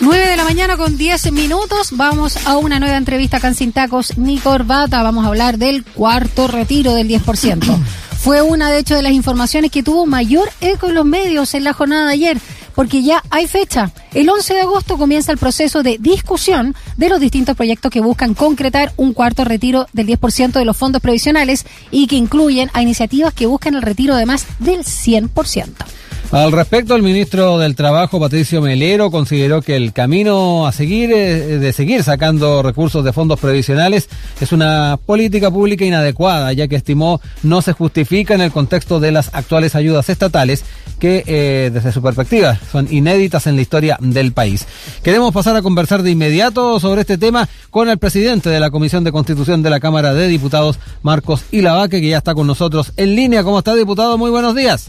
9 de la mañana con 10 minutos. Vamos a una nueva entrevista acá en Sin Tacos ni Corbata. Vamos a hablar del cuarto retiro del 10%. Fue una, de hecho, de las informaciones que tuvo mayor eco en los medios en la jornada de ayer, porque ya hay fecha. El 11 de agosto comienza el proceso de discusión de los distintos proyectos que buscan concretar un cuarto retiro del 10% de los fondos previsionales y que incluyen a iniciativas que buscan el retiro de más del 100%. Al respecto, el ministro del Trabajo, Patricio Melero, consideró que el camino a seguir, eh, de seguir sacando recursos de fondos previsionales, es una política pública inadecuada, ya que estimó no se justifica en el contexto de las actuales ayudas estatales, que eh, desde su perspectiva son inéditas en la historia del país. Queremos pasar a conversar de inmediato sobre este tema con el presidente de la Comisión de Constitución de la Cámara de Diputados, Marcos Ilavaque, que ya está con nosotros en línea. ¿Cómo está, diputado? Muy buenos días.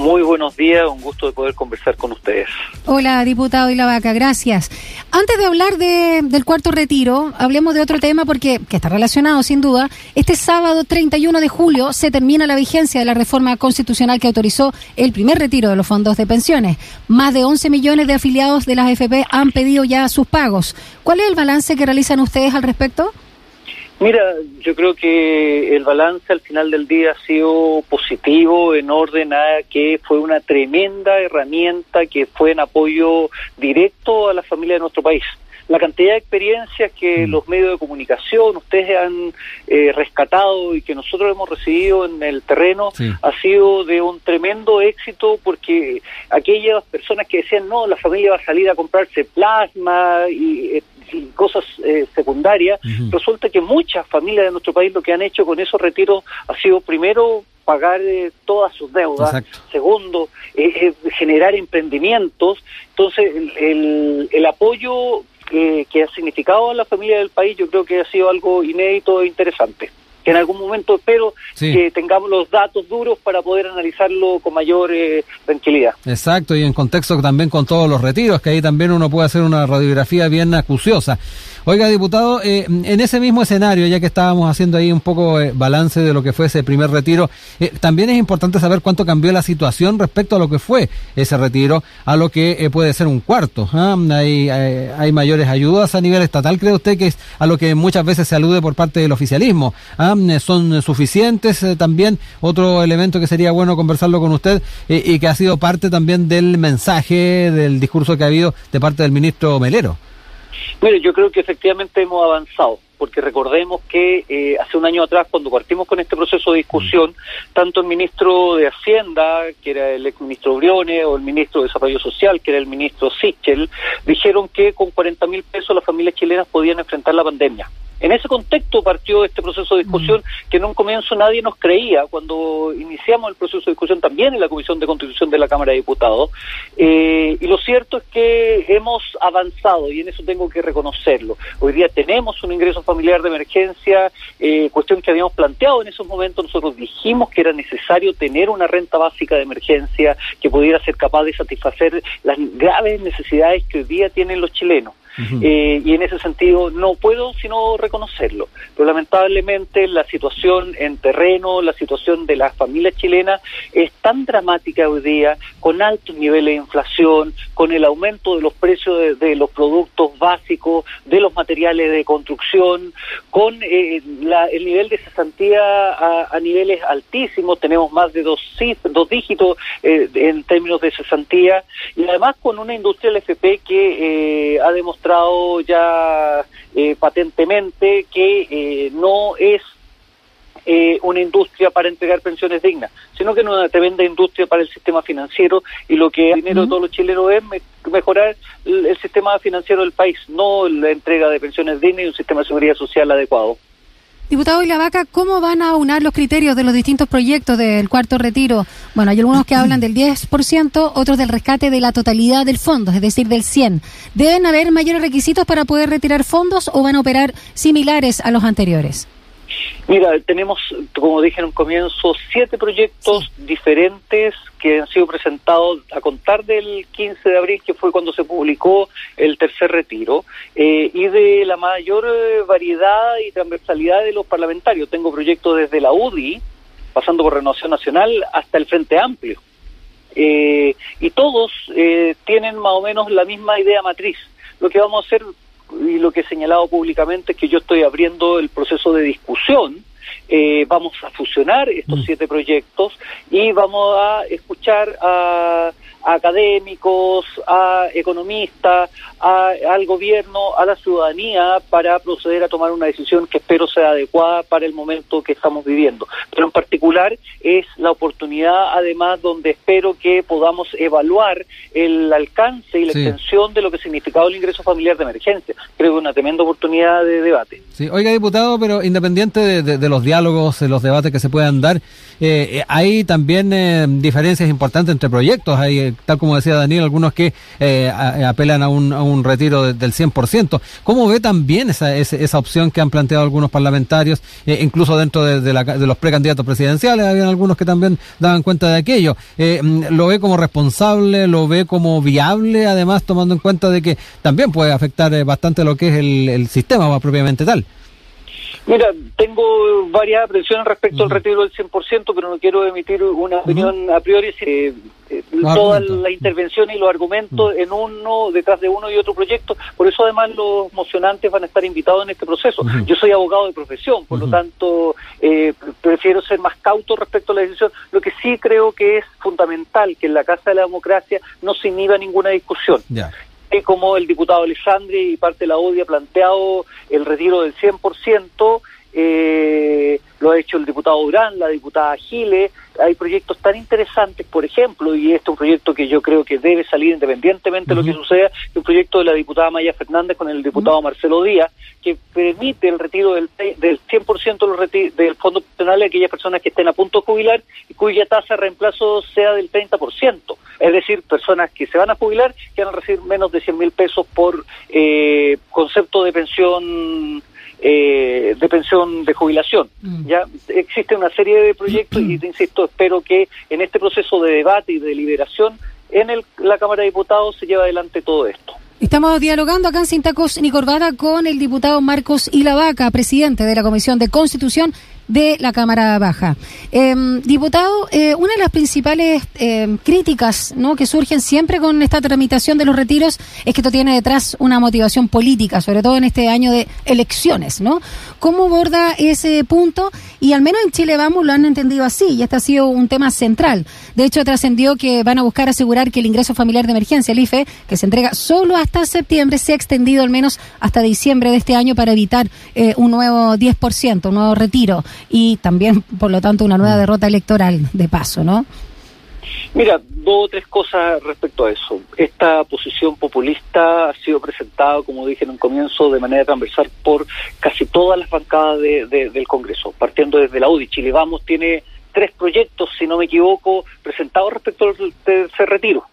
Muy buenos días, un gusto de poder conversar con ustedes. Hola, diputado y la vaca, gracias. Antes de hablar de, del cuarto retiro, hablemos de otro tema porque que está relacionado sin duda. Este sábado 31 de julio se termina la vigencia de la reforma constitucional que autorizó el primer retiro de los fondos de pensiones. Más de 11 millones de afiliados de las AFP han pedido ya sus pagos. ¿Cuál es el balance que realizan ustedes al respecto? Mira, yo creo que el balance al final del día ha sido positivo en orden a que fue una tremenda herramienta que fue en apoyo directo a la familia de nuestro país. La cantidad de experiencias que mm. los medios de comunicación, ustedes han eh, rescatado y que nosotros hemos recibido en el terreno, ha sido de un tremendo éxito porque aquellas personas que decían, no, la familia va a salir a comprarse plasma y eh, cosas eh, secundarias, resulta que muchas familias de nuestro país lo que han hecho con esos retiros ha sido primero pagar eh, todas sus deudas, segundo, eh, generar emprendimientos, entonces el, el, apoyo que, que ha significado a la familia del país yo creo que ha sido algo inédito e interesante que en algún momento espero que tengamos los datos duros para poder analizarlo con mayor eh, tranquilidad. Exacto, y en contexto también con todos los retiros, que ahí también uno puede hacer una radiografía bien acuciosa. Oiga, diputado, eh, en ese mismo escenario, ya que estábamos haciendo ahí un poco eh, balance de lo que fue ese primer retiro, eh, también es importante saber cuánto cambió la situación respecto a lo que fue ese retiro, a lo que puede ser un cuarto. ¿ah? Hay, hay, mayores ayudas a nivel estatal, ¿cree usted que es a lo que muchas veces se alude por parte del oficialismo? ¿Ah? ¿Son suficientes también? Otro elemento que sería bueno conversarlo con usted y que ha sido parte también del mensaje, del discurso que ha habido de parte del ministro Melero. Mire, yo creo que efectivamente hemos avanzado, porque recordemos que eh, hace un año atrás, cuando partimos con este proceso de discusión, tanto el ministro de Hacienda, que era el ex ministro Briones, o el ministro de Desarrollo Social, que era el ministro Sichel, dijeron que con 40 mil pesos las familias chilenas podían enfrentar la pandemia. En ese contexto partió este proceso de discusión mm. que en un comienzo nadie nos creía. Cuando iniciamos el proceso de discusión también en la Comisión de Constitución de la Cámara de Diputados. Eh, y lo cierto es que hemos avanzado y en eso tengo que reconocerlo. Hoy día tenemos un ingreso familiar de emergencia, eh, cuestión que habíamos planteado en esos momentos. Nosotros dijimos que era necesario tener una renta básica de emergencia que pudiera ser capaz de satisfacer las graves necesidades que hoy día tienen los chilenos. Eh, y en ese sentido no puedo sino reconocerlo. Pero lamentablemente la situación en terreno, la situación de las familias chilenas es tan dramática hoy día, con altos niveles de inflación, con el aumento de los precios de, los productos básicos, de los materiales de construcción, con eh, el nivel de cesantía a, niveles altísimos, tenemos más de dos, dos dígitos eh, en términos de cesantía, y además con una industria del FP que ha demostrado mostrado ya eh, patentemente que eh, no es eh, una industria para entregar pensiones dignas, sino que es una tremenda industria para el sistema financiero y lo que el dinero de todos los chilenos es mejorar el sistema financiero del país, no la entrega de pensiones dignas y un sistema de seguridad social adecuado. Diputado Vaca, ¿cómo van a unar los criterios de los distintos proyectos del cuarto retiro? Bueno, hay algunos que hablan del 10%, otros del rescate de la totalidad del fondo, es decir, del 100. ¿Deben haber mayores requisitos para poder retirar fondos o van a operar similares a los anteriores? Mira, tenemos, como dije en un comienzo, siete proyectos diferentes que han sido presentados a contar del 15 de abril, que fue cuando se publicó el tercer retiro, eh, y de la mayor eh, variedad y transversalidad de los parlamentarios. Tengo proyectos desde la UDI, pasando por Renovación Nacional, hasta el Frente Amplio. Eh, y todos tienen más o menos la misma idea matriz lo que vamos a hacer lo que he señalado públicamente es que yo estoy abriendo el proceso de discusión. Eh, vamos a fusionar estos siete proyectos y vamos a escuchar a a académicos, a economistas, al gobierno, a la ciudadanía para proceder a tomar una decisión que espero sea adecuada para el momento que estamos viviendo. Pero en particular es la oportunidad, además, donde espero que podamos evaluar el alcance y la extensión de lo que ha significado el ingreso familiar de emergencia. Creo que es una tremenda oportunidad de debate. Sí, oiga, diputado, pero independiente de, los diálogos, de los debates que se puedan dar, eh, hay también eh, diferencias importantes entre proyectos. Hay tal como decía Daniel, algunos que eh, apelan a un, a un retiro del 100%. ¿Cómo ve también esa, esa, opción que han planteado algunos parlamentarios, eh, incluso dentro de, los precandidatos presidenciales? Habían algunos que también daban cuenta de aquello. Eh, ¿Lo ve como responsable? ¿Lo ve como viable? Además, tomando en cuenta de que también puede afectar bastante lo que es el, el sistema más propiamente tal. Mira, tengo varias aprensiones respecto al retiro del 100%, pero no quiero emitir una opinión a priori. Eh, eh, todas las intervenciones y los argumentos en uno, detrás de uno y otro proyecto. Por eso, además, los mocionantes van a estar invitados en este proceso. Yo soy abogado de profesión, por lo tanto, eh, prefiero ser más cauto respecto a la decisión. Lo que sí creo que es fundamental que en la Casa de la Democracia no se inhiba ninguna discusión como el diputado Alessandri y parte de la ODI ha planteado el retiro del 100%, eh, lo ha hecho el diputado Durán, la diputada Gile, hay proyectos tan interesantes, por ejemplo, y este es un proyecto que yo creo que debe salir independientemente de lo que suceda, un proyecto de la diputada Maya Fernández con el diputado Marcelo Díaz, que permite el retiro del, del 100% del fondo penal de aquellas personas que estén a punto de jubilar y cuya tasa de reemplazo sea del 30%. Es decir, personas que se van a jubilar que van a recibir menos de 100 mil pesos por eh, concepto de pensión eh, de pensión de jubilación. Mm. Ya existe una serie de proyectos y, te insisto, espero que en este proceso de debate y de deliberación en el, la Cámara de Diputados se lleve adelante todo esto. Estamos dialogando acá en Sin ni Corbata con el diputado Marcos Ilavaca, presidente de la Comisión de Constitución de la Cámara Baja. Em, diputado, eh, una de las principales em, críticas ¿no? que surgen siempre con esta tramitación de los retiros es que esto tiene detrás una motivación política, sobre todo en este año de elecciones, ¿no? ¿Cómo aborda ese punto? Y al menos en Chile Vamos lo han entendido así, y este ha sido un tema central. De hecho, trascendió que van a buscar asegurar que el ingreso familiar de emergencia, el IFE, que se entrega solo hasta septiembre, sea extendido al menos hasta diciembre de este año para evitar eh, un nuevo 10%, un nuevo retiro y también, por lo tanto, una nueva mm. derrota electoral de paso, ¿no? Mira, dos o tres cosas respecto a eso. Esta posición populista ha sido presentada, como dije en un comienzo, de manera transversal por casi todas las bancadas del Congreso, partiendo desde la UDI. Chile Vamos tiene tres proyectos, si no me equivoco, presentados respecto al tercer retiro.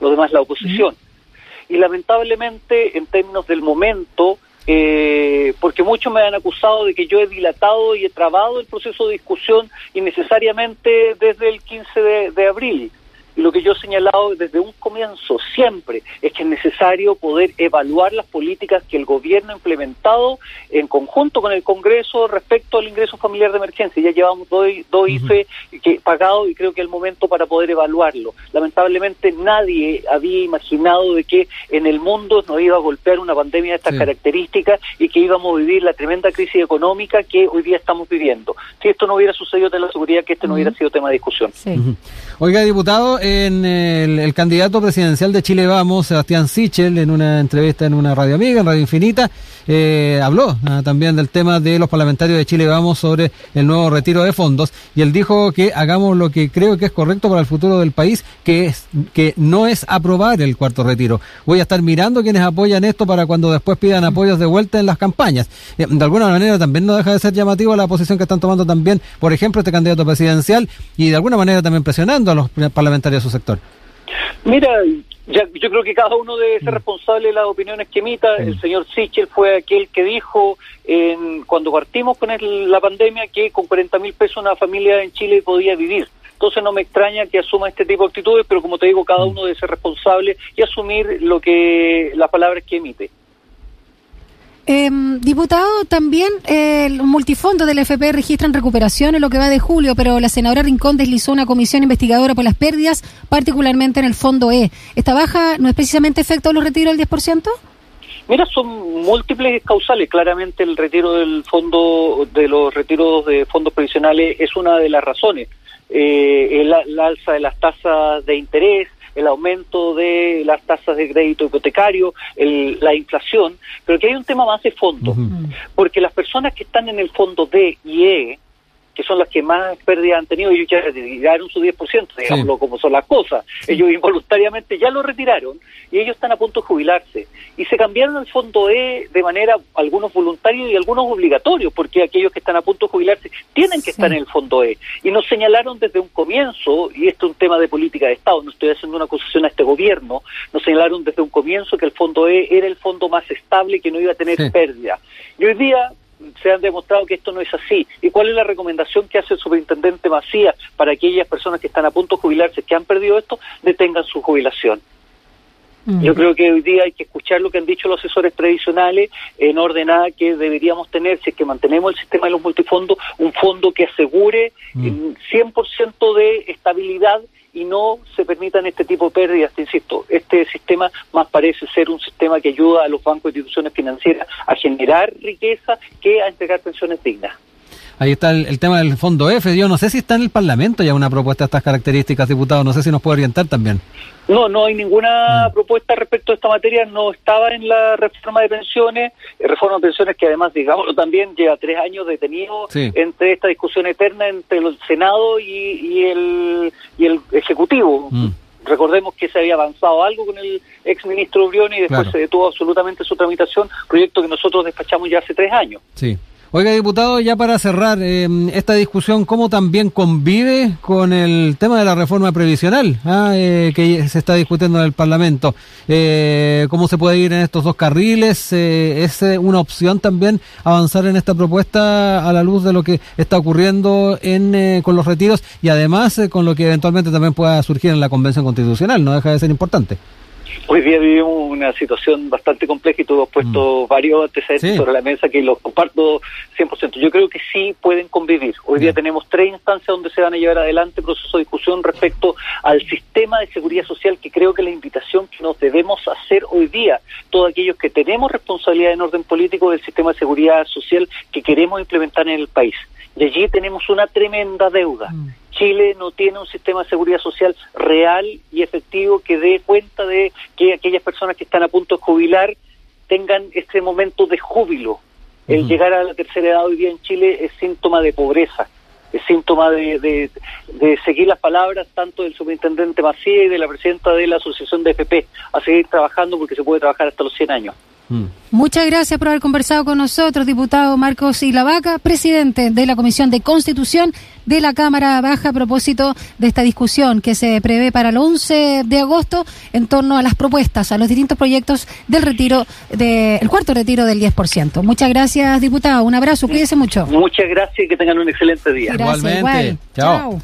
Lo demás la oposición. Mm. Y lamentablemente, en términos del momento, eh, porque muchos me han acusado de que yo he dilatado y he trabado el proceso de discusión innecesariamente desde el 15 de abril. Y lo que yo he señalado desde un comienzo siempre es que es necesario poder evaluar las políticas que el gobierno ha implementado en conjunto con el Congreso respecto al ingreso familiar de emergencia. Ya llevamos dos, dos IFE que, pagados y creo que es el momento para poder evaluarlo. Lamentablemente nadie había imaginado de que en el mundo nos iba a golpear una pandemia de estas características y que íbamos a vivir la tremenda crisis económica que hoy día estamos viviendo. Si esto no hubiera sucedido, te la seguridad que este no hubiera sido tema de discusión. Oiga, diputado, en el, candidato presidencial de Chile Vamos, Sebastián Sichel, en una entrevista en una radio amiga, en Radio Infinita, eh, habló ah, también del tema de los parlamentarios de Chile Vamos sobre el nuevo retiro de fondos y él dijo que hagamos lo que creo que es correcto para el futuro del país, que es que no es aprobar el cuarto retiro. Voy a estar mirando quienes apoyan esto para cuando después pidan apoyos de vuelta en las campañas. Eh, de alguna manera también no deja de ser llamativo la posición que están tomando también, por ejemplo, este candidato presidencial y de alguna manera también presionando a los parlamentarios de su sector. Mira, ya, yo creo que cada uno debe ser mm. responsable de las opiniones que emita. El señor Sichel fue aquel que dijo en, cuando partimos con la pandemia que con 40 mil pesos una familia en Chile podía vivir. Entonces no me extraña que asuma este tipo de actitudes, pero como te digo, cada mm. uno debe ser responsable y asumir lo que las palabras que emite. Eh, diputado, también eh, los multifondos del FP registran recuperación en lo que va de julio, pero la senadora Rincón deslizó una comisión investigadora por las pérdidas, particularmente en el fondo E. ¿Esta baja no es precisamente efecto de los retiros del 10%? Mira, son múltiples causales. Claramente el retiro del fondo, de los retiros de fondos previsionales es una de las razones. Eh, el, alza de las tasas de interés, el aumento de las tasas de crédito hipotecario, la inflación, pero que hay un tema más de fondo, porque las personas que están en el fondo D y E, que son las que más pérdidas han tenido, ellos ya retiraron su 10%, digámoslo como son las cosas. Ellos involuntariamente ya lo retiraron y ellos están a punto de jubilarse. Y se cambiaron al fondo E de manera, algunos voluntarios y algunos obligatorios, porque aquellos que están a punto de jubilarse tienen que estar en el fondo E. Y nos señalaron desde un comienzo, y esto es un tema de política de Estado, no estoy haciendo una acusación a este gobierno, nos señalaron desde un comienzo que el fondo E era el fondo más estable que no iba a tener pérdida. Y hoy día se han demostrado que esto no es así. ¿Y cuál es la recomendación que hace el superintendente Macías para aquellas personas que están a punto de jubilarse, que han perdido esto, detengan su jubilación? Mm. Yo creo que hoy día hay que escuchar lo que han dicho los asesores previsionales en orden a que deberíamos tener, si es que mantenemos el sistema de los multifondos, un fondo que asegure mm. 100% de estabilidad y no se permitan este tipo de pérdidas. insisto, este sistema más parece ser un sistema que ayuda a los bancos e instituciones financieras a generar riqueza que a entregar pensiones dignas. Ahí está el, tema del fondo F. Yo no sé si está en el Parlamento ya una propuesta de estas características, diputado. No sé si nos puede orientar también. No, no hay ninguna mm. propuesta respecto a esta materia. No estaba en la reforma de pensiones. Eh, reforma de pensiones que además, digámoslo también, lleva tres años detenido entre esta discusión eterna entre el Senado y, el, y el Ejecutivo. Mm. Recordemos que se había avanzado algo con el ex ministro y después se detuvo absolutamente su tramitación, proyecto que nosotros despachamos ya hace tres años. Sí. Oiga, diputado, ya para cerrar eh, esta discusión, ¿cómo también convive con el tema de la reforma previsional ah, eh, que se está discutiendo en el Parlamento? Eh, ¿Cómo se puede ir en estos dos carriles? ¿Es una opción también avanzar en esta propuesta a la luz de lo que está ocurriendo en, con los retiros y además con lo que eventualmente también pueda surgir en la Convención Constitucional? No deja de ser importante. Hoy día vivimos una situación bastante compleja y tú has puesto mm. varios antecedentes sobre la mesa que los comparto 100%. Yo creo que sí pueden convivir. Hoy día tenemos tres instancias donde se van a llevar adelante proceso de discusión respecto al sistema de seguridad social, que creo que la invitación que nos debemos hacer hoy día, todos aquellos que tenemos responsabilidad en orden político del sistema de seguridad social que queremos implementar en el país. Y allí tenemos una tremenda deuda. Mm. Chile no tiene un sistema de seguridad social real y efectivo que dé cuenta de que aquellas personas que están a punto de jubilar tengan este momento de júbilo. El llegar a la tercera edad hoy día en Chile es síntoma de pobreza, es síntoma de, de, seguir las palabras tanto del superintendente Macías y de la presidenta de la Asociación de FP, a seguir trabajando porque se puede trabajar hasta los 100 años. Mm. Muchas gracias por haber conversado con nosotros, diputado Marcos Ilavaca, presidente de la Comisión de Constitución de la Cámara Baja a propósito de esta discusión que se prevé para el 11 de agosto en torno a las propuestas, a los distintos proyectos del retiro, del cuarto retiro del 10%. Muchas gracias, diputado. Un abrazo, cuídese mucho. Muchas gracias y que tengan un excelente día. Igualmente. Chao.